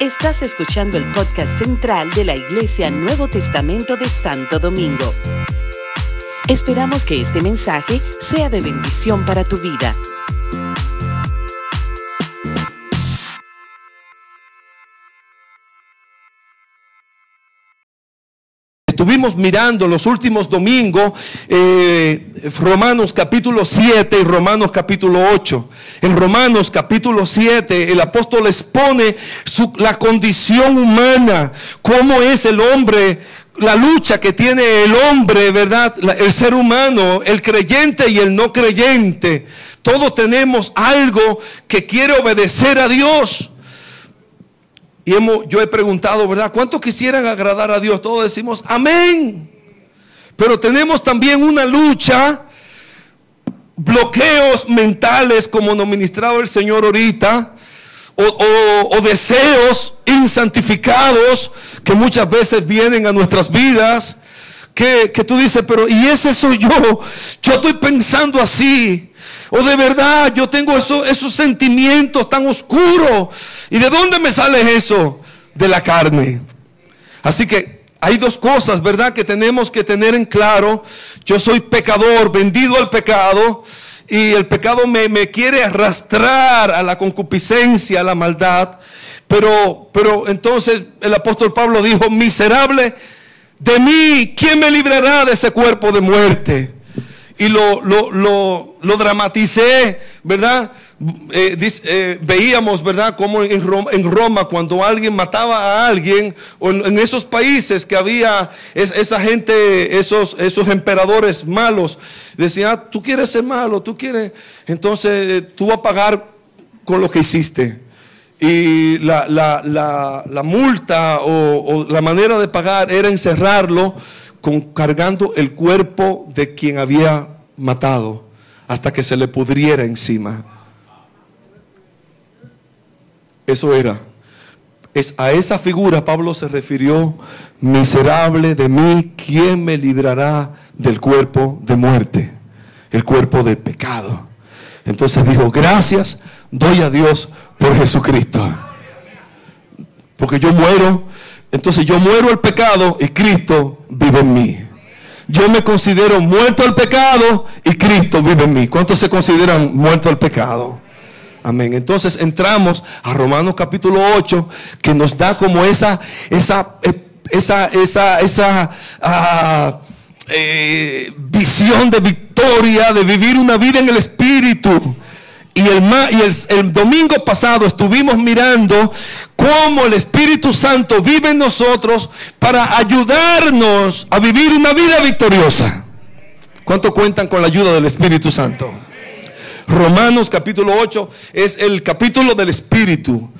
Estás escuchando el podcast central de la Iglesia Nuevo Testamento de Santo Domingo. Esperamos que este mensaje sea de bendición para tu vida. Estuvimos mirando los últimos domingos eh, Romanos capítulo 7 y Romanos capítulo 8. En Romanos capítulo 7 el apóstol expone la condición humana, cómo es el hombre, la lucha que tiene el hombre, ¿verdad? El ser humano, el creyente y el no creyente. Todos tenemos algo que quiere obedecer a Dios. Y hemos, yo he preguntado, ¿verdad? ¿Cuántos quisieran agradar a Dios? Todos decimos, amén. Pero tenemos también una lucha, bloqueos mentales, como nos ministraba el Señor ahorita, o, deseos insantificados que muchas veces vienen a nuestras vidas. Que, que tú dices, pero ¿y ese soy yo? Yo estoy pensando así. O de verdad yo tengo esos sentimientos tan oscuros. ¿Y de dónde me sale eso? De la carne. Así que hay dos cosas, ¿verdad? Que tenemos que tener en claro. Yo soy pecador, vendido al pecado. Y el pecado me, me quiere arrastrar a la concupiscencia, a la maldad. Pero, pero entonces el apóstol Pablo dijo, miserable de mí, ¿quién me librará de ese cuerpo de muerte? Y lo, lo, lo, dramaticé, ¿verdad? Eh, eh, veíamos, ¿verdad? Como en Roma, cuando alguien mataba a alguien, o en, esos países que había esa gente, esos, esos emperadores malos, decían, ah, tú quieres ser malo, tú quieres, entonces eh, tú vas a pagar con lo que hiciste. Y la, la, la, la multa o, la manera de pagar era encerrarlo cargando el cuerpo de quien había matado hasta que se le pudriera encima. Eso era. Es a esa figura Pablo se refirió, miserable de mí, ¿quién me librará del cuerpo de muerte? El cuerpo del pecado. Entonces dijo, gracias doy a Dios por Jesucristo. Porque yo muero entonces yo muero el pecado y Cristo vive en mí. Yo me considero muerto al pecado y Cristo vive en mí. ¿Cuántos se consideran muerto al pecado? Amén. Entonces entramos a Romanos capítulo 8 que nos da como esa, esa, esa, esa, esa ah, eh, visión de victoria, de vivir una vida en el Espíritu. Y, el, y el, domingo pasado estuvimos mirando cómo el Espíritu Santo vive en nosotros para ayudarnos a vivir una vida victoriosa. ¿Cuánto cuentan con la ayuda del Espíritu Santo? Romanos capítulo 8 es el capítulo del Espíritu.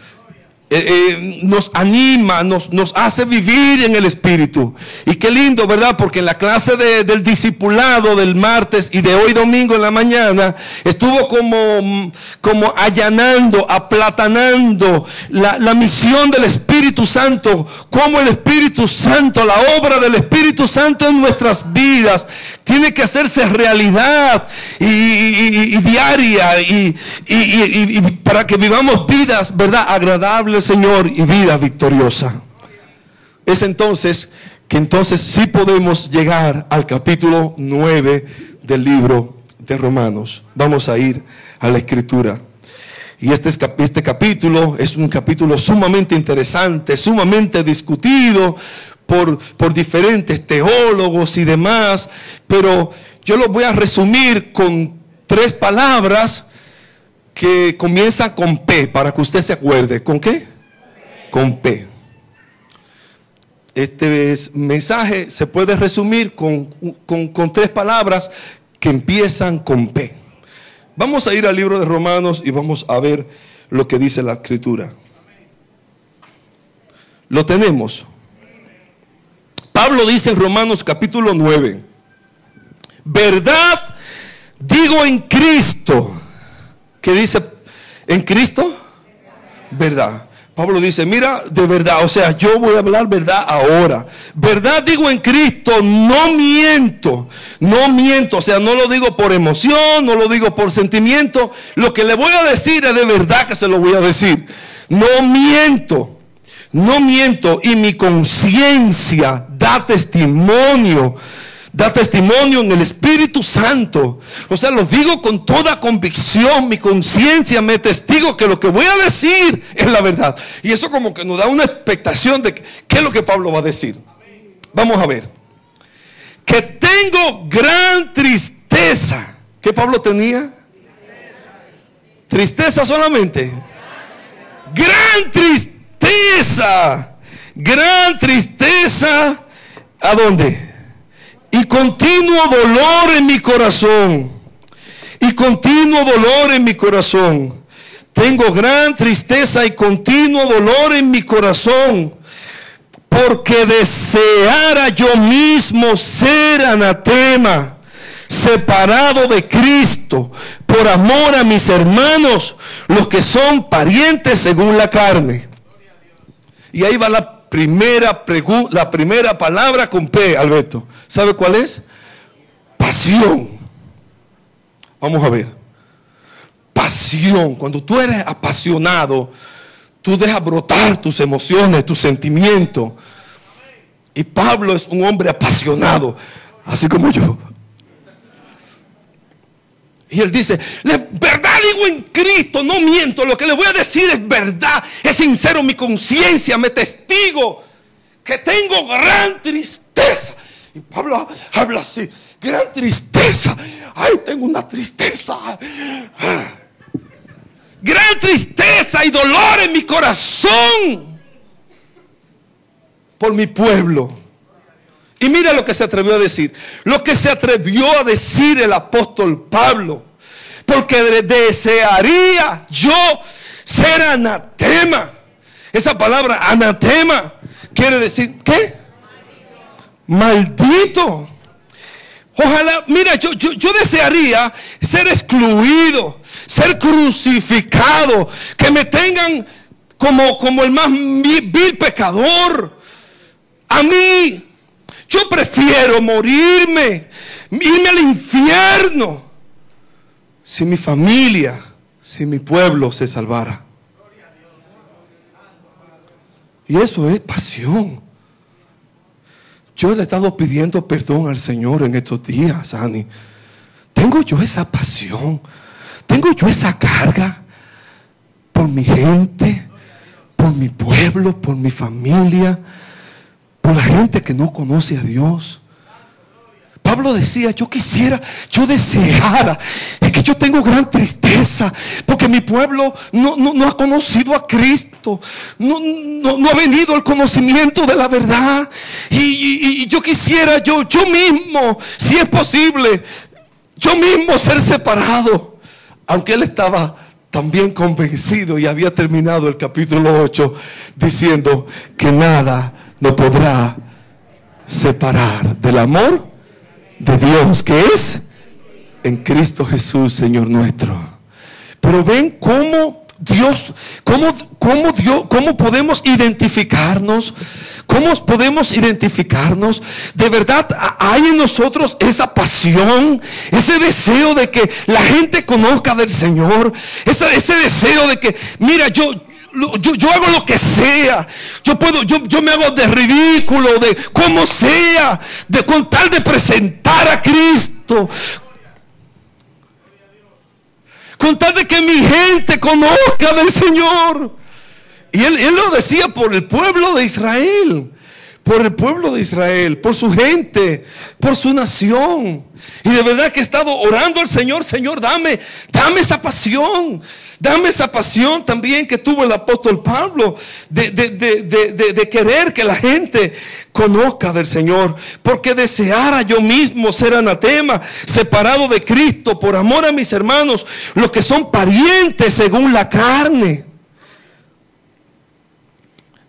Eh, eh, nos anima, nos, nos, hace vivir en el Espíritu. Y qué lindo, ¿verdad? Porque en la clase del discipulado del martes y de hoy domingo en la mañana, estuvo como, como allanando, aplatanando la, la misión del Espíritu Santo, como el Espíritu Santo, la obra del Espíritu Santo en nuestras vidas, tiene que hacerse realidad y, diaria y, y para que vivamos vidas, ¿verdad? Agradables Señor y vida victoriosa. Es entonces que entonces sí podemos llegar al capítulo 9 del libro de Romanos. Vamos a ir a la escritura. Y este, este capítulo es un capítulo sumamente interesante, sumamente discutido por, por diferentes teólogos y demás, pero yo lo voy a resumir con tres palabras que comienzan con P, para que usted se acuerde. ¿Con qué? Con P. Este mensaje se puede resumir con, tres palabras que empiezan con P. Vamos a ir al libro de Romanos y vamos a ver lo que dice la escritura. Lo tenemos. Pablo dice en Romanos capítulo 9, verdad digo en Cristo. ¿Qué dice en Cristo? Verdad. Pablo dice, mira, de verdad, o sea, yo voy a hablar verdad ahora. Verdad digo en Cristo, no miento, no miento, o sea, no lo digo por emoción, no lo digo por sentimiento. Lo que le voy a decir es de verdad que se lo voy a decir. No miento, no miento y mi conciencia da testimonio da testimonio en el Espíritu Santo. O sea, lo digo con toda convicción, mi conciencia me testigo que lo que voy a decir es la verdad. Y eso como que nos da una expectación de qué es lo que Pablo va a decir. Vamos a ver. Que tengo gran tristeza. ¿Qué Pablo tenía? Tristeza solamente. Gran tristeza. Gran tristeza. ¿A dónde? Continuo dolor en mi corazón. Y continuo dolor en mi corazón. Tengo gran tristeza y continuo dolor en mi corazón. Porque deseara yo mismo ser anatema, separado de Cristo, por amor a mis hermanos, los que son parientes según la carne. Y ahí va la primera, la primera palabra con P, Alberto. ¿Sabe cuál es? Pasión. Vamos a ver. Pasión. Cuando tú eres apasionado, tú dejas brotar tus emociones, tus sentimientos. Y Pablo es un hombre apasionado, así como yo. Y él dice, verdad digo en Cristo, no miento, lo que le voy a decir es verdad, es sincero, mi conciencia me testigo que tengo gran tristeza. Y Pablo habla así, gran tristeza. Ay, tengo una tristeza. Gran tristeza y dolor en mi corazón por mi pueblo. Y mira lo que se atrevió a decir. Lo que se atrevió a decir el apóstol Pablo. Porque desearía yo ser anatema. Esa palabra anatema quiere decir, ¿qué? Maldito. Ojalá, mira, yo, yo, desearía ser excluido, ser crucificado, que me tengan como, como el más vil pecador. A mí, yo prefiero morirme, irme al infierno, si mi familia, si mi pueblo se salvara. Y eso es pasión. Yo le he estado pidiendo perdón al Señor en estos días, Ani. Tengo yo esa pasión, tengo yo esa carga por mi gente, por mi pueblo, por mi familia por la gente que no conoce a Dios. Pablo decía, yo quisiera, yo deseara, es que yo tengo gran tristeza, porque mi pueblo no, ha conocido a Cristo, no, ha venido al conocimiento de la verdad. Y, yo quisiera, yo, yo mismo, si es posible, yo mismo ser separado, aunque él estaba también convencido y había terminado el capítulo 8 diciendo que nada no podrá separar del amor de Dios, que es en Cristo Jesús, Señor nuestro. Pero ven cómo Dios, cómo, cómo Dios, cómo podemos identificarnos, cómo podemos identificarnos. De verdad, hay en nosotros esa pasión, ese deseo de que la gente conozca del Señor, ese deseo de que, mira, yo, yo, hago lo que sea. Yo puedo, yo, yo, me hago de ridículo, de como sea, de con tal de presentar a Cristo. Con tal de que mi gente conozca del Señor. Y él, él lo decía por el pueblo de Israel por el pueblo de Israel, por su gente, por su nación. Y de verdad que he estado orando al Señor, Señor, dame, dame esa pasión. Dame esa pasión también que tuvo el apóstol Pablo de, de, querer que la gente conozca del Señor. Porque deseara yo mismo ser anatema, separado de Cristo por amor a mis hermanos, los que son parientes según la carne.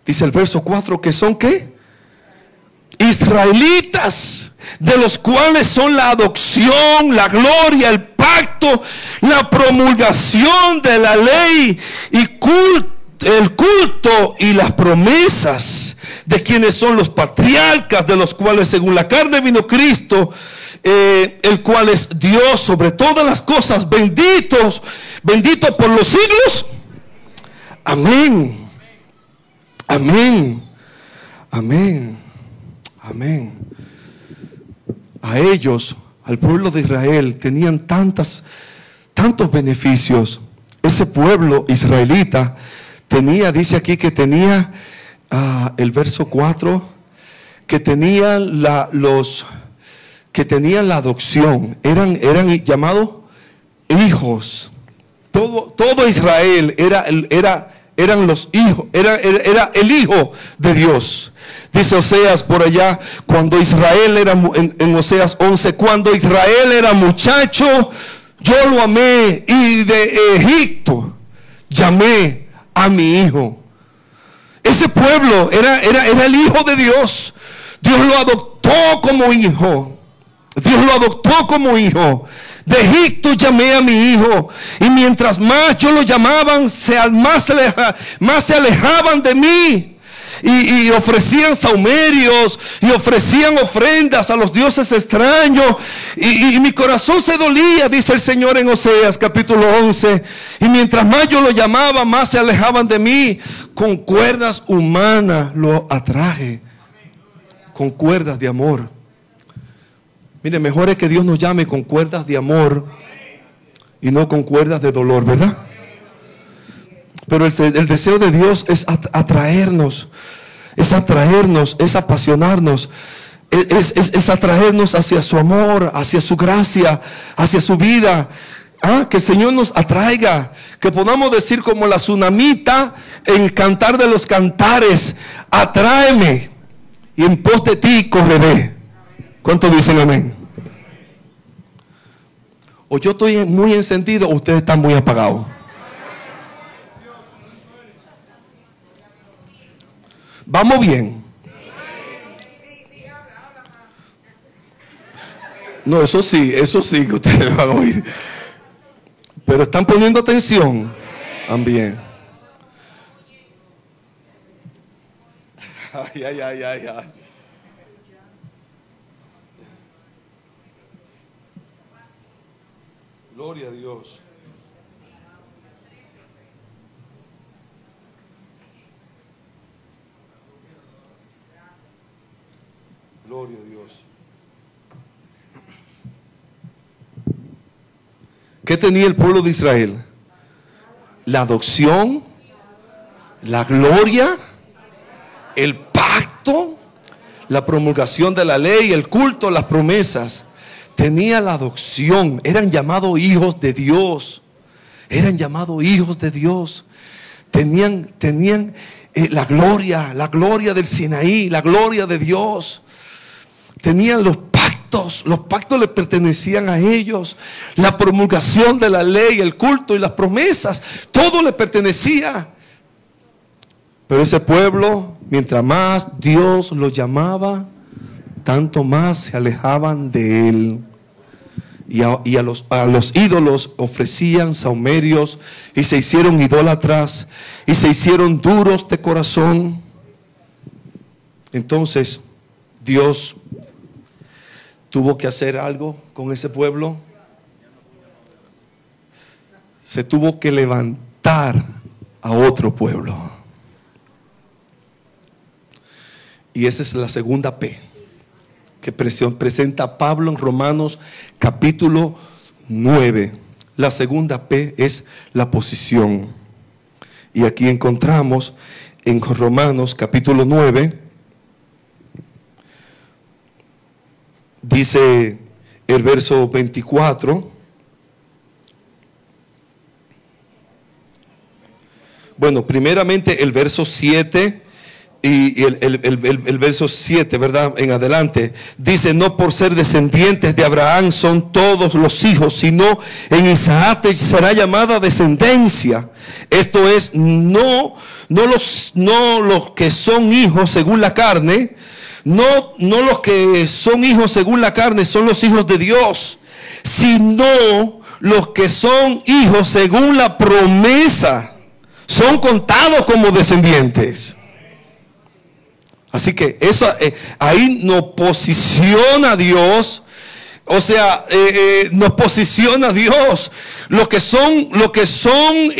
Dice el verso 4 que son qué? Israelitas, de los cuales son la adopción, la gloria, el pacto, la promulgación de la ley y el culto y las promesas de quienes son los patriarcas, de los cuales según la carne vino Cristo, eh, el cual es Dios sobre todas las cosas, benditos, bendito por los siglos. Amén. Amén. Amén. Amén. A ellos, al pueblo de Israel, tenían tantas, tantos beneficios. Ese pueblo israelita tenía, dice aquí que tenía ah, el verso 4, que tenían la, los que tenían la adopción, eran, eran llamados hijos. Todo, todo Israel era, era, eran los hijos, era, era, el hijo de Dios. Dice Oseas por allá, cuando Israel era, en, Oseas 11, cuando Israel era muchacho, yo lo amé y de Egipto llamé a mi hijo. Ese pueblo era, era, era el hijo de Dios. Dios lo adoptó como hijo. Dios lo adoptó como hijo. De Egipto llamé a mi hijo. Y mientras más yo lo llamaban, más, se más se alejaban de mí. Y, ofrecían saumerios y ofrecían ofrendas a los dioses extraños. Y, y, mi corazón se dolía, dice el Señor en Oseas capítulo 11. Y mientras más yo lo llamaba, más se alejaban de mí. Con cuerdas humanas lo atraje. Con cuerdas de amor. Mire, mejor es que Dios nos llame con cuerdas de amor y no con cuerdas de dolor, ¿verdad? Pero el, deseo de Dios es atraernos, es atraernos, es apasionarnos, es, es, atraernos hacia su amor, hacia su gracia, hacia su vida. Ah, que el Señor nos atraiga, que podamos decir como la tsunamita en cantar de los cantares, atráeme y en pos de ti correré. ¿Cuántos dicen amén? O yo estoy muy encendido o ustedes están muy apagados. Vamos bien. No, eso sí, eso sí que ustedes van a oír. Pero están poniendo atención también. Ay, ay, ay, ay, ay. Gloria a Dios. Gloria a Dios. ¿Qué tenía el pueblo de Israel? La adopción, la gloria, el pacto, la promulgación de la ley, el culto, las promesas. Tenía la adopción, eran llamados hijos de Dios, eran llamados hijos de Dios, tenían, tenían eh, la gloria, la gloria del Sinaí, la gloria de Dios, tenían los pactos, los pactos le pertenecían a ellos, la promulgación de la ley, el culto y las promesas, todo le pertenecía. Pero ese pueblo, mientras más Dios lo llamaba, tanto más se alejaban de él. Y, a, los, a, los, ídolos ofrecían saumerios y se hicieron idólatras y se hicieron duros de corazón. Entonces Dios tuvo que hacer algo con ese pueblo. Se tuvo que levantar a otro pueblo. Y esa es la segunda P que presenta Pablo en Romanos capítulo 9. La segunda P es la posición. Y aquí encontramos en Romanos capítulo 9, dice el verso 24, bueno, primeramente el verso 7 y el, verso 7, ¿verdad? En adelante, dice, no por ser descendientes de Abraham son todos los hijos, sino en Isaac será llamada descendencia. Esto es, no, no, los, no los que son hijos según la carne, no, no los que son hijos según la carne son los hijos de Dios, sino los que son hijos según la promesa, son contados como descendientes. Así que eso eh, ahí nos posiciona Dios. O sea, eh, eh, nos posiciona Dios. Los que son, los que son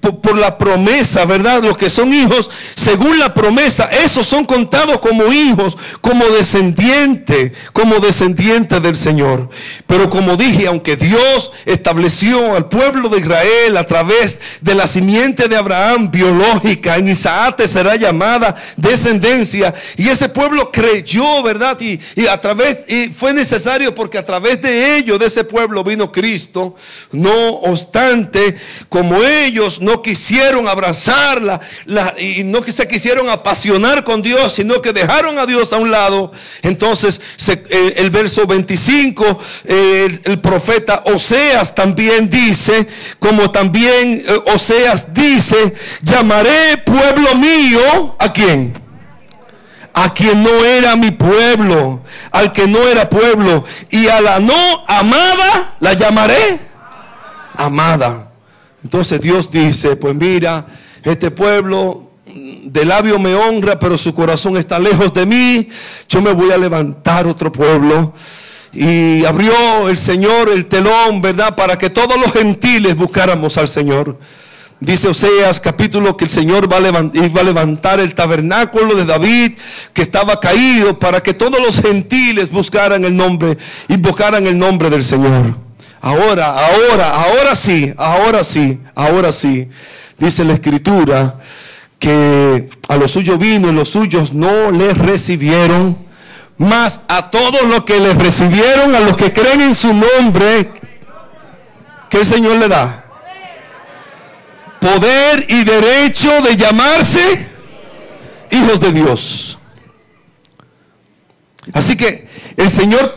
por, la promesa, ¿verdad? Los que son hijos según la promesa, esos son contados como hijos, como descendientes, como descendientes del Señor. Pero como dije, aunque Dios estableció al pueblo de Israel a través de la simiente de Abraham biológica, en Isaac será llamada descendencia, y ese pueblo creyó, ¿verdad? Y, y a través, y fue necesario porque a través de ellos, de ese pueblo, vino Cristo. No obstante, como ellos no quisieron abrazarla y no se quisieron apasionar con Dios, sino que dejaron a Dios a un lado, entonces eh, el, verso 25, eh, el, profeta Oseas también dice, como también eh, Oseas dice, llamaré pueblo mío a quién? a quien no era mi pueblo, al que no era pueblo, y a la no amada la llamaré amada. Entonces Dios dice, pues mira, este pueblo de labio me honra, pero su corazón está lejos de mí, yo me voy a levantar otro pueblo. Y abrió el Señor el telón, ¿verdad? Para que todos los gentiles buscáramos al Señor. Dice Oseas capítulo que el Señor va a, levantar, a levantar el tabernáculo de David que estaba caído para que todos los gentiles buscaran el nombre, invocaran el nombre del Señor. Ahora, ahora, ahora sí, ahora sí, ahora sí. Dice la escritura que a los suyos vino y los suyos no les recibieron, más a todos los que les recibieron, a los que creen en su nombre, que el Señor le da poder y derecho de llamarse hijos de Dios. Así que el Señor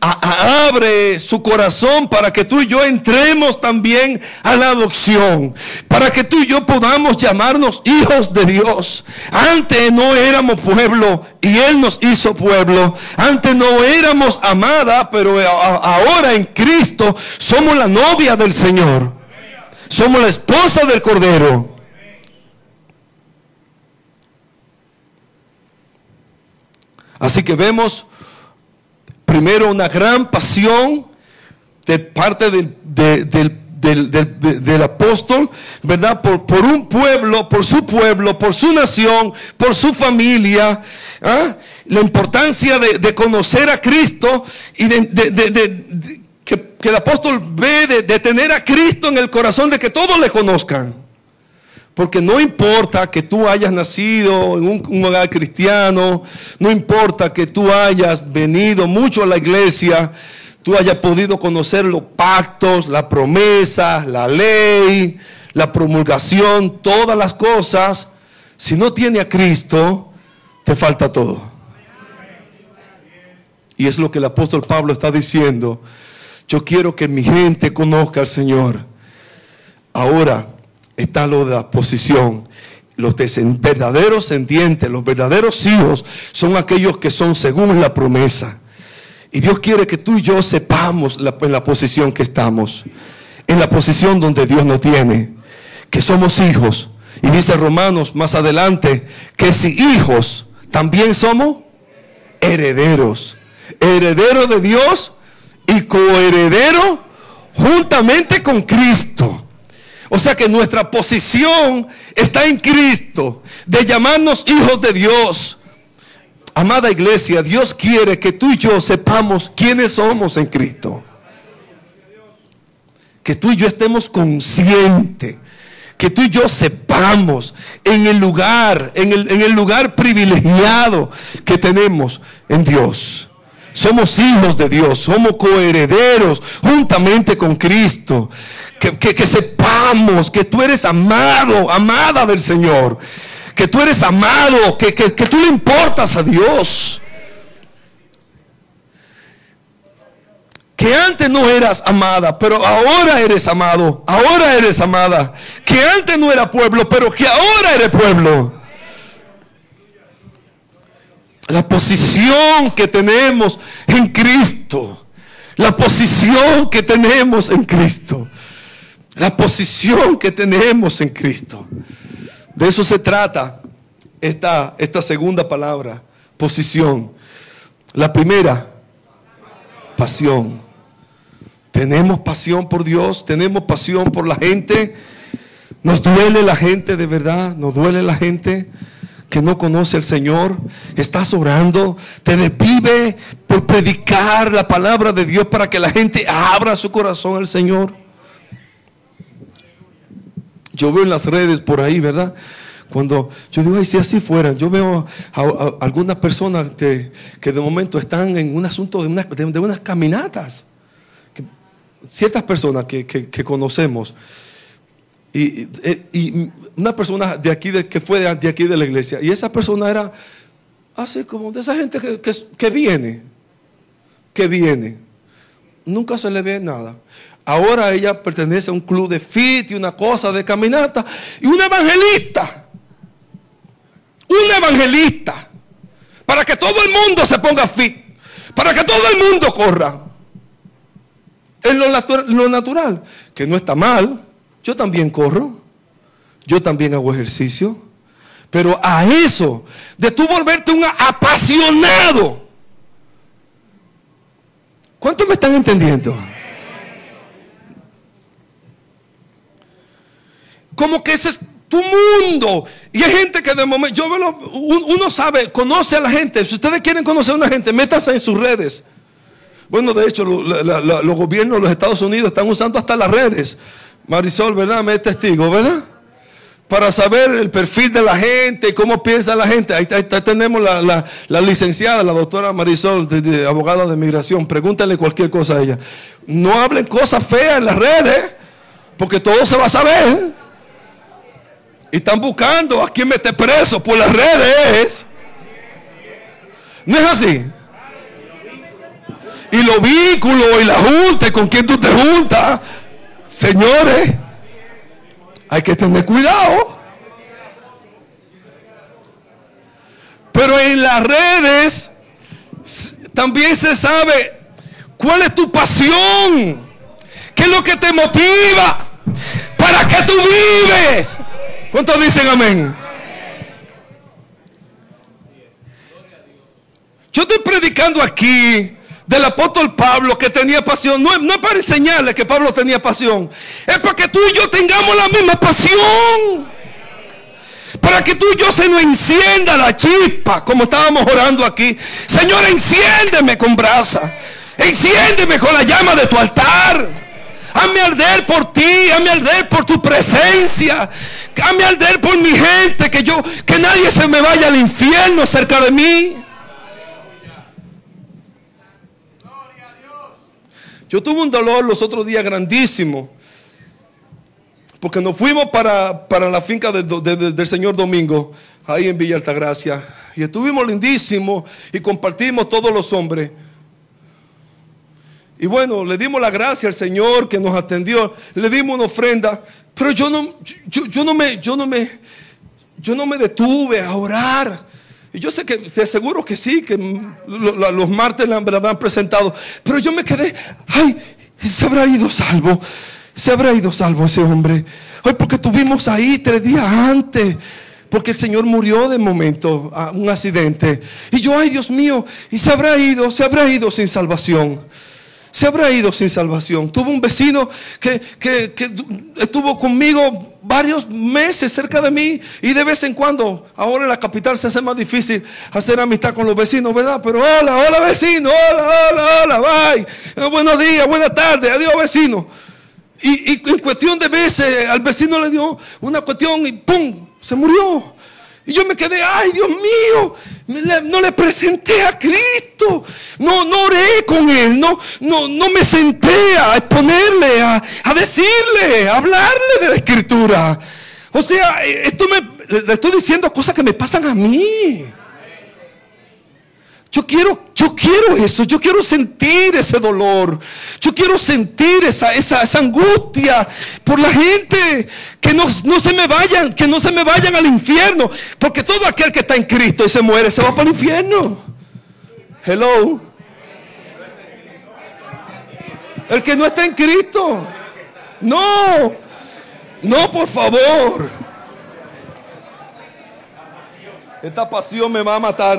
abre su corazón para que tú y yo entremos también a la adopción, para que tú y yo podamos llamarnos hijos de Dios. Antes no éramos pueblo y Él nos hizo pueblo. Antes no éramos amada, pero ahora en Cristo somos la novia del Señor. Somos la esposa del Cordero. Así que vemos primero una gran pasión de parte del, apóstol, ¿verdad? Por, por, un pueblo, por su pueblo, por su nación, por su familia. ¿ah? La importancia de, conocer a Cristo y de, que, el apóstol ve de, tener a Cristo en el corazón de que todos le conozcan. Porque no importa que tú hayas nacido en un, hogar cristiano, no importa que tú hayas venido mucho a la iglesia, tú hayas podido conocer los pactos, la promesa, la ley, la promulgación, todas las cosas. Si no tiene a Cristo, te falta todo. Y es lo que el apóstol Pablo está diciendo yo quiero que mi gente conozca al Señor. Ahora está lo de la posición. Los verdaderos descendientes, los verdaderos hijos, son aquellos que son según la promesa. Y Dios quiere que tú y yo sepamos en la posición que estamos. En la posición donde Dios nos tiene. Que somos hijos. Y dice Romanos más adelante que si hijos, también somos herederos. Herederos de Dios y coheredero juntamente con Cristo. O sea que nuestra posición está en Cristo, de llamarnos hijos de Dios. Amada iglesia, Dios quiere que tú y yo sepamos quiénes somos en Cristo. Que tú y yo estemos conscientes. Que tú y yo sepamos en el lugar, en el, en el lugar privilegiado que tenemos en Dios. Somos hijos de Dios, somos coherederos juntamente con Cristo. Que, sepamos que tú eres amado, amada del Señor. Que tú eres amado, que, que tú le importas a Dios. que antes no eras amada, pero ahora eres amado, ahora eres amada, que antes no era pueblo, pero que ahora eres pueblo. La posición que tenemos en Cristo. La posición que tenemos en Cristo. La posición que tenemos en Cristo. De eso se trata esta, esta segunda palabra, posición. La primera, pasión. Tenemos pasión por Dios, tenemos pasión por la gente. Nos duele la gente de verdad, nos duele la gente que no conoce al Señor. Estás orando, te desvive por predicar la palabra de Dios para que la gente abra su corazón al Señor. Yo veo en las redes por ahí, ¿verdad? Cuando yo digo, ay, si así fuera, yo veo a, algunas personas que, de momento están en un asunto de, unas caminatas. ciertas personas que, conocemos. Y, una persona de aquí, de, que fue de, aquí de la iglesia, y esa persona era así como de esa gente que, que viene, que viene. Nunca se le ve nada. Ahora ella pertenece a un club de fit y una cosa de caminata. Y un evangelista. Un evangelista, para que todo el mundo se ponga fit, para que todo el mundo corra. Es lo, natural, que no está mal. Yo también corro, yo también hago ejercicio, pero a eso, de tú volverte un apasionado, ¿cuántos me están entendiendo? Como que ese es tu mundo. Y hay gente que de momento, yo veo, uno sabe, conoce a la gente. Si ustedes quieren conocer a una gente, métase en sus redes. Bueno, de hecho, los gobiernos de los Estados Unidos están usando hasta las redes. Marisol, ¿verdad? Me es testigo, ¿verdad? Para saber el perfil de la gente, cómo piensa la gente. Ahí, tenemos la, licenciada, la doctora Marisol, abogada de migración. Pregúntale cualquier cosa a ella. No hablen cosas feas en las redes, porque todo se va a saber. Y están buscando a quien mete preso por las redes. ¿No es así? Y los vínculos y la junta con quien tú te juntas. Señores, hay que tener cuidado. Pero en las redes también se sabe cuál es tu pasión. ¿Qué es lo que te motiva? ¿Para qué tú vives? ¿Cuántos dicen amén? Yo estoy predicando aquí del apóstol Pablo que tenía pasión. No, no es para enseñarle que Pablo tenía pasión. Es para que tú y yo tengamos la misma pasión. Para que tú y yo se nos encienda la chispa, como estábamos orando aquí. Señor, enciéndeme con brasa. Enciéndeme con la llama de tu altar. Hazme arder por ti, hazme arder por tu presencia. Hazme arder por mi gente, que yo, que nadie se me vaya al infierno cerca de mí. Yo tuve un dolor los otros días grandísimo. Porque nos fuimos para, la finca del Señor Domingo, ahí en Villa Altagracia. Y estuvimos lindísimos y compartimos todos los hombres. Y bueno, le dimos la gracia al Señor que nos atendió, le dimos una ofrenda, pero yo no, yo, no me, yo no me, yo no me detuve a orar. Y yo sé que, te aseguro que sí, que los martes la han presentado, pero yo me quedé, ay, se habrá ido salvo, se habrá ido salvo ese hombre. Ay, porque tuvimos ahí tres días antes porque el Señor murió de momento un accidente. Y yo, ay Dios mío, y se habrá ido, se habrá ido sin salvación se habrá ido sin salvación. Tuve un vecino que, estuvo conmigo varios meses cerca de mí y de vez en cuando, ahora en la capital se hace más difícil hacer amistad con los vecinos, ¿verdad? Pero hola, hola vecino, hola, hola, hola, bye. Eh, buenos días, buenas tardes, adiós vecino. Y, y en cuestión de veces al vecino le dio una cuestión y ¡pum! Se murió. Y yo me quedé, ay Dios mío, no le presenté a Cristo, no, no oré con Él, no, no, no me senté a exponerle, a, a decirle, a hablarle de la Escritura. O sea, esto me, le estoy diciendo cosas que me pasan a mí. Yo quiero, yo quiero eso, yo quiero sentir ese dolor, yo quiero sentir esa, esa, angustia por la gente, que no, se me vayan, que no se me vayan al infierno, porque todo aquel que está en Cristo y se muere se va para el infierno. Hello. El que no está en Cristo. No, no, por favor. Esta pasión me va a matar.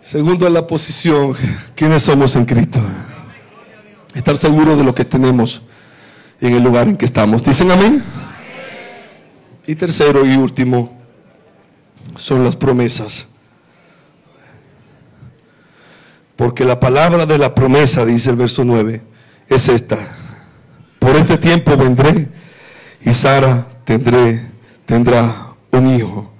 Segundo en la posición, ¿quiénes somos en Cristo? Estar seguro de lo que tenemos en el lugar en que estamos. ¿Dicen amén? Y tercero y último son las promesas. Porque la palabra de la promesa, dice el verso 9, es esta. Por este tiempo vendré y Sara tendrá un hijo.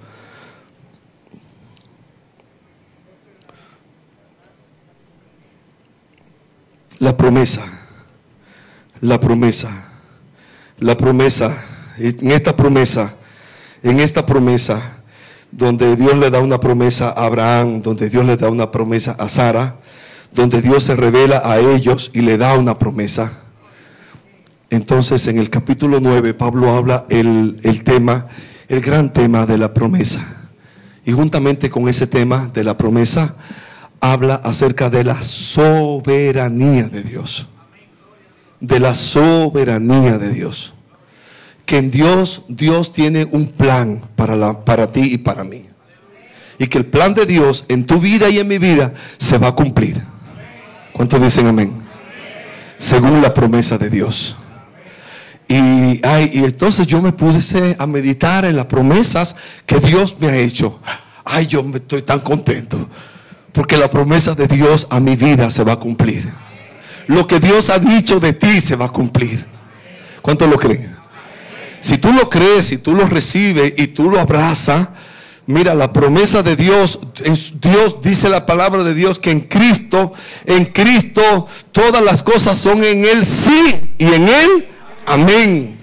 La promesa, la promesa, la promesa, en esta promesa, en esta promesa, donde Dios le da una promesa a Abraham, donde Dios le da una promesa a Sara, donde Dios se revela a ellos y le da una promesa. Entonces en el capítulo 9 Pablo habla el, el tema, el gran tema de la promesa. Y juntamente con ese tema de la promesa, habla acerca de la soberanía de Dios. De la soberanía de Dios. Que en Dios, Dios tiene un plan para, la, para ti y para mí. Y que el plan de Dios en tu vida y en mi vida se va a cumplir. ¿Cuántos dicen amén? Según la promesa de Dios. Y, ay, y entonces yo me puse a meditar en las promesas que Dios me ha hecho. Ay, yo me estoy tan contento. Porque la promesa de Dios a mi vida se va a cumplir. Lo que Dios ha dicho de ti se va a cumplir. ¿Cuántos lo creen? Si tú lo crees, si tú lo recibes y tú lo abrazas, mira, la promesa de Dios, Dios dice la palabra de Dios que en Cristo, en Cristo todas las cosas son en Él sí y en Él amén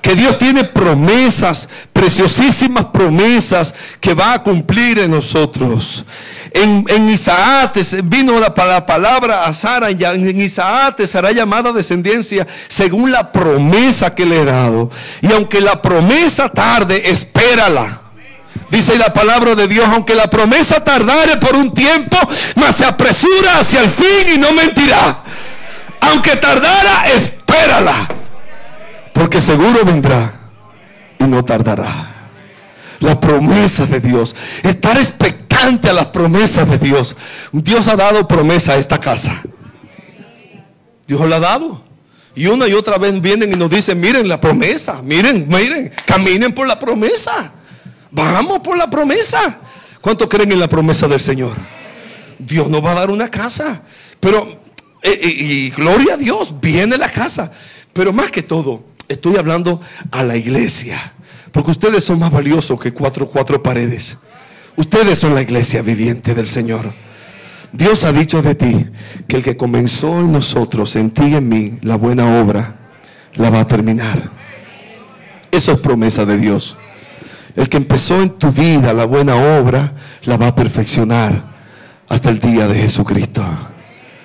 que Dios tiene promesas, preciosísimas promesas que va a cumplir en nosotros. En, en Isaac vino la, la, palabra a Sara, en Isaac será llamada descendencia según la promesa que le he dado. Y aunque la promesa tarde, espérala. Dice la palabra de Dios, aunque la promesa tardare por un tiempo, mas se apresura hacia el fin y no mentirá. Aunque tardara, espérala porque seguro vendrá y no tardará. La promesa de Dios. Estar expectante a las promesas de Dios. Dios ha dado promesa a esta casa. Dios la ha dado. Y una y otra vez vienen y nos dicen, miren la promesa, miren, miren, caminen por la promesa. Vamos por la promesa. ¿Cuánto creen en la promesa del Señor? Dios nos va a dar una casa. Pero, y, eh, eh, y gloria a Dios, viene la casa. Pero más que todo, Estoy hablando a la iglesia. Porque ustedes son más valiosos que cuatro, cuatro paredes. Ustedes son la iglesia viviente del Señor. Dios ha dicho de ti que el que comenzó en nosotros, en ti y en mí, la buena obra, la va a terminar. Eso es promesa de Dios. El que empezó en tu vida la buena obra, la va a perfeccionar hasta el día de Jesucristo.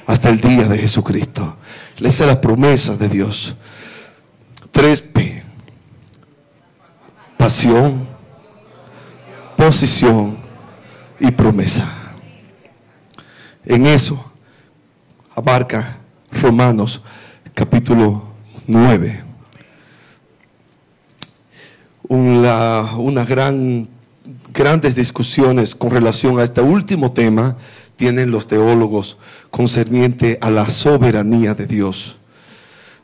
Hasta el día de Jesucristo. Esa es la promesa de Dios. 3P. Pasión, posición y promesa. En eso abarca Romanos capítulo 9. Una, una gran, grandes discusiones con relación a este último tema tienen los teólogos concerniente a la soberanía de Dios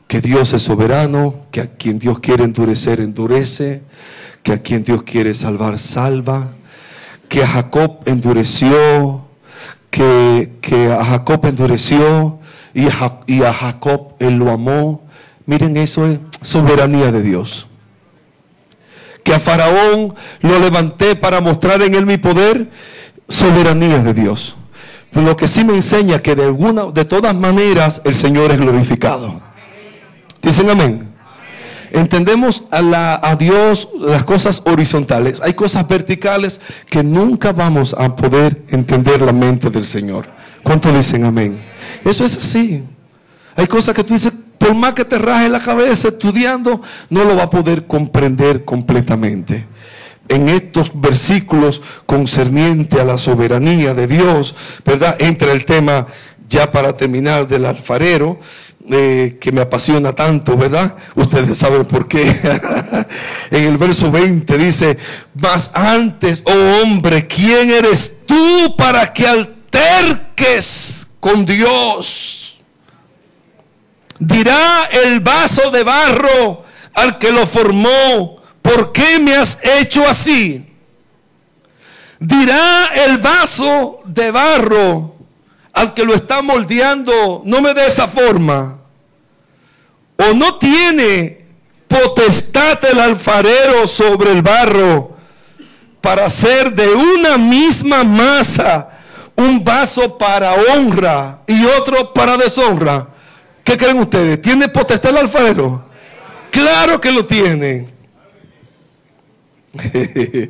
que Dios es soberano, que a quien Dios quiere endurecer, endurece, que a quien Dios quiere salvar, salva, que a Jacob endureció, que, que a Jacob endureció y a, y Jacob él lo amó. Miren, eso es soberanía de Dios. Que a Faraón lo levanté para mostrar en él mi poder, soberanía de Dios. Lo que sí me enseña que de alguna, de todas maneras, el Señor es glorificado. Dicen amén. Entendemos a, a, Dios las cosas horizontales. Hay cosas verticales que nunca vamos a poder entender la mente del Señor. ¿Cuántos dicen amén? Eso es así. Hay cosas que tú dices, por más que te raje la cabeza estudiando, no lo va a poder comprender completamente. En estos versículos concerniente a la soberanía de Dios, ¿verdad? Entra el tema, ya para terminar, del alfarero eh, que me apasiona tanto, ¿verdad? Ustedes saben por qué. en el verso 20 dice, mas antes, oh hombre, ¿quién eres tú para que alteres marques con Dios. Dirá el vaso de barro al que lo formó, ¿por qué me has hecho así? Dirá el vaso de barro al que lo está moldeando, no me dé esa forma. O no tiene potestad el alfarero sobre el barro para hacer de una misma masa un vaso para honra y otro para deshonra. ¿Qué creen ustedes? ¿Tiene potestad el alfarero? Claro que lo tiene.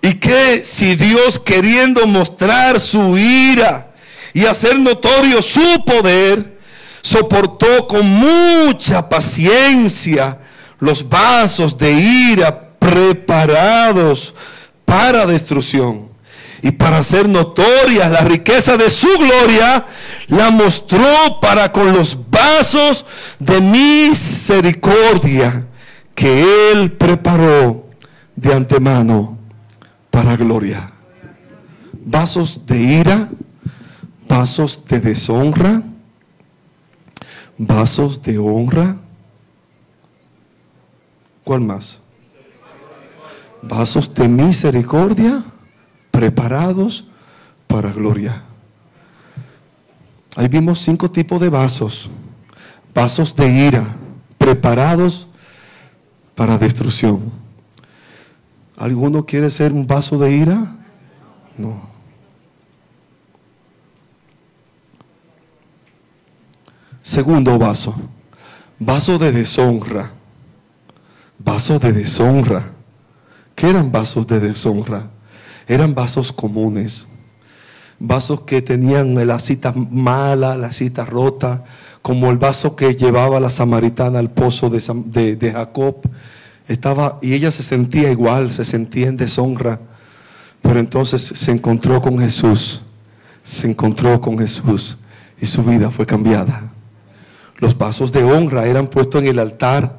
y que si Dios queriendo mostrar su ira y hacer notorio su poder, soportó con mucha paciencia los vasos de ira preparados para destrucción. Y para hacer notoria la riqueza de su gloria, la mostró para con los vasos de misericordia que él preparó de antemano para gloria. Vasos de ira, vasos de deshonra, vasos de honra. ¿Cuál más? Vasos de misericordia preparados para gloria. Ahí vimos cinco tipos de vasos. Vasos de ira, preparados para destrucción. ¿Alguno quiere ser un vaso de ira? No. Segundo vaso, vaso de deshonra. Vaso de deshonra. ¿Qué eran vasos de deshonra? Eran vasos comunes. Vasos que tenían la cita mala, la cita rota, como el vaso que llevaba la samaritana al pozo de, de Jacob. Estaba, y ella se sentía igual, se sentía en deshonra. Pero entonces se encontró con Jesús. Se encontró con Jesús y su vida fue cambiada. Los vasos de honra eran puestos en el altar,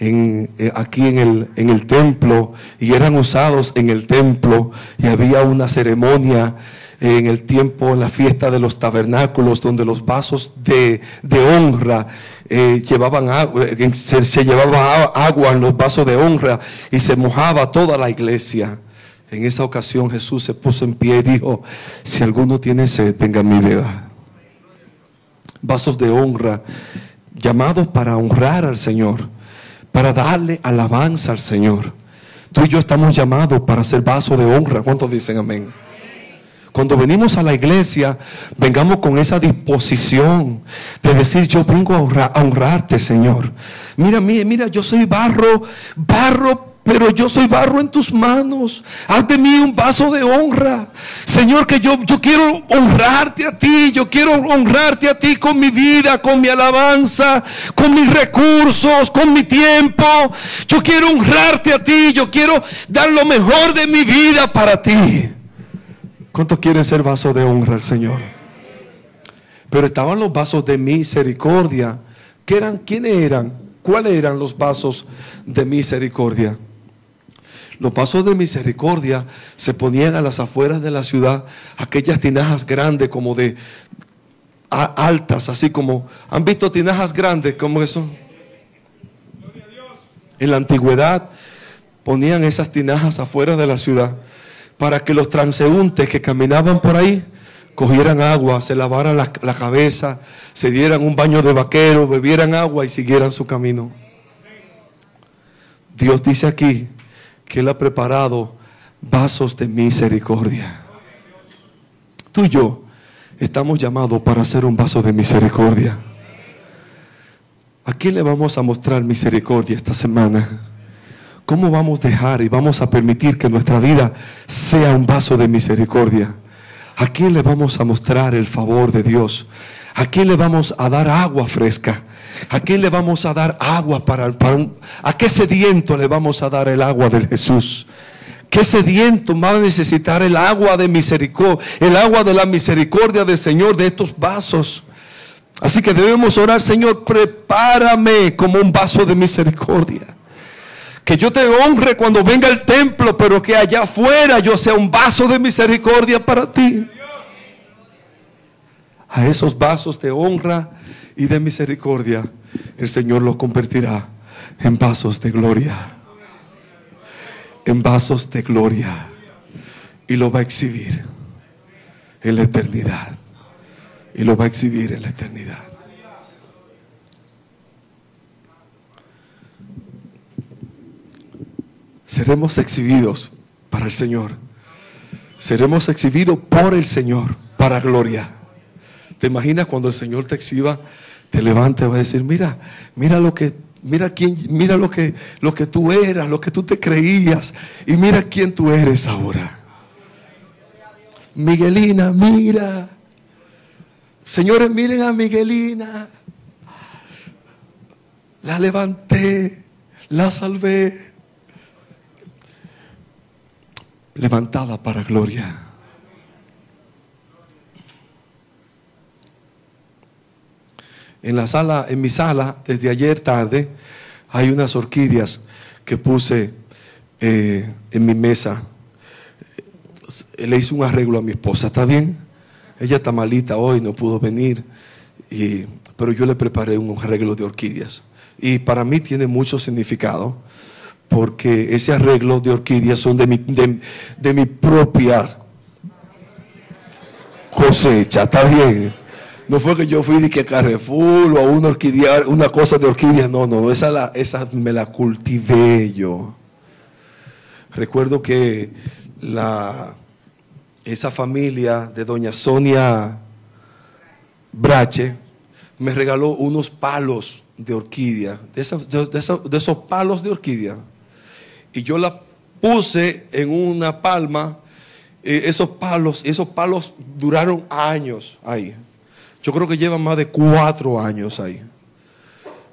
en, eh, aquí en el, en el templo, y eran usados en el templo, y había una ceremonia en el tiempo, en la fiesta de los tabernáculos, donde los vasos de, honra eh, llevaban agua, eh, se, se, llevaba agua en los vasos de honra y se mojaba toda la iglesia. En esa ocasión Jesús se puso en pie y dijo, si alguno tiene sed, venga a mi beba vasos de honra, llamados para honrar al Señor, para darle alabanza al Señor. Tú y yo estamos llamados para ser vasos de honra. ¿Cuántos dicen amén? Cuando venimos a la iglesia, vengamos con esa disposición de decir, yo vengo a, honrarte, Señor. Mira, mira, mira, yo soy barro, barro pero yo soy barro en tus manos. Haz de mí un vaso de honra. Señor, que yo, yo quiero honrarte a ti. Yo quiero honrarte a ti con mi vida, con mi alabanza, con mis recursos, con mi tiempo. Yo quiero honrarte a ti. Yo quiero dar lo mejor de mi vida para ti. ¿Cuántos quieren ser vaso de honra al Señor? Pero estaban los vasos de misericordia. ¿Quiénes eran? ¿Cuáles eran los vasos de misericordia? Los vasos de misericordia se ponían a las afueras de la ciudad, aquellas tinajas grandes como de altas, así como, ¿han visto tinajas grandes como eso? En la antigüedad ponían esas tinajas afuera de la ciudad para que los transeúntes que caminaban por ahí cogieran agua, se lavaran la, la cabeza, se dieran un baño de vaquero, bebieran agua y siguieran su camino. Dios dice aquí que Él ha preparado vasos de misericordia. Tú y yo estamos llamados para ser un vaso de misericordia. ¿A quién le vamos a mostrar misericordia esta semana? ¿Cómo vamos a dejar y vamos a permitir que nuestra vida sea un vaso de misericordia? ¿A quién le vamos a mostrar el favor de Dios? ¿A quién le vamos a dar agua fresca? ¿A quién le vamos a dar agua para, a qué sediento le vamos a dar el agua de Jesús? ¿Qué sediento va a necesitar el agua de misericordia, el agua de la misericordia del Señor de estos vasos? Así que debemos orar, Señor, prepárame como un vaso de misericordia. Que yo te honre cuando venga el templo, pero que allá afuera yo sea un vaso de misericordia para ti. a esos vasos de honra y de misericordia, el Señor los convertirá en vasos de gloria. En vasos de gloria. Y lo va a exhibir en la eternidad. Y lo va a exhibir en la eternidad. Seremos exhibidos para el Señor. Seremos exhibidos por el Señor para gloria. ¿Te imaginas cuando el Señor te exhiba, te levanta y va a decir, mira, mira lo que, mira quién, mira lo que, lo que tú eras, lo que tú te creías, y mira quién tú eres ahora. Miguelina, mira. Señores, miren a Miguelina. La levanté, la salvé. Levantada para gloria. En la sala, en mi sala, desde ayer tarde, hay unas orquídeas que puse eh, en mi mesa. Le hice un arreglo a mi esposa, ¿está bien? Ella está malita hoy, no pudo venir, pero yo le preparé un arreglo de orquídeas. Y para mí tiene mucho significado, porque ese arreglo de orquídeas son de mi, de mi propia cosecha, ¿está bien? No fue que yo fui de que Carrefour o a una orquídea, una cosa de orquídea. No, no, esa, esa me la cultivé yo. Recuerdo que la, esa familia de doña Sonia Brache me regaló unos palos de orquídea, de, de esos palos de orquídea. Y yo la puse en una palma. Eh, esos palos, esos palos duraron años ahí. Yo creo que llevan más de cuatro años ahí.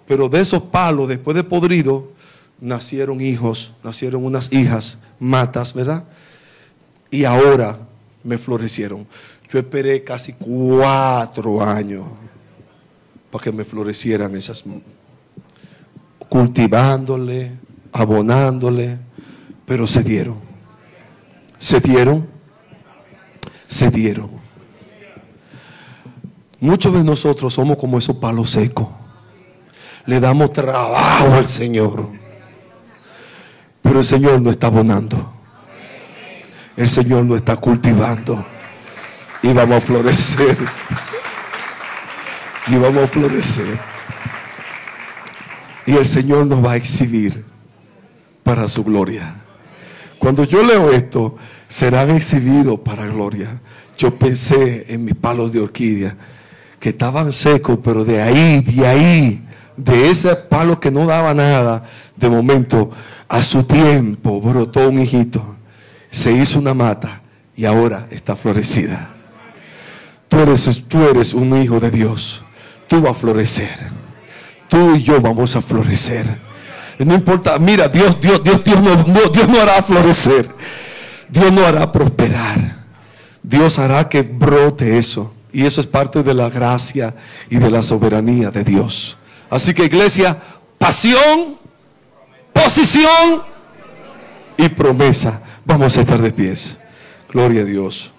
Pero de esos palos, después de podrido, nacieron hijos, nacieron unas hijas, matas, ¿verdad? Y ahora me florecieron. Yo esperé casi cuatro años para que me florecieran esas, cultivándole, abonándole, pero se dieron. Se dieron, se dieron. Muchos de nosotros somos como esos palos secos. Le damos trabajo al Señor. Pero el Señor no está abonando. El Señor no está cultivando. Y vamos a florecer. Y vamos a florecer. Y el Señor nos va a exhibir para su gloria. Cuando yo leo esto, serán exhibidos para gloria. Yo pensé en mis palos de orquídea que estaban secos, pero de ahí, de ahí, de ese palo que no daba nada, de momento, a su tiempo brotó un hijito, se hizo una mata y ahora está florecida. Tú eres, tú eres un hijo de Dios, tú vas a florecer, tú y yo vamos a florecer. No importa, mira, Dios, Dios, Dios, Dios no, Dios no hará florecer, Dios no hará prosperar, Dios hará que brote eso. Y eso es parte de la gracia y de la soberanía de Dios. Así que iglesia, pasión, posición y promesa. Vamos a estar de pies. Gloria a Dios.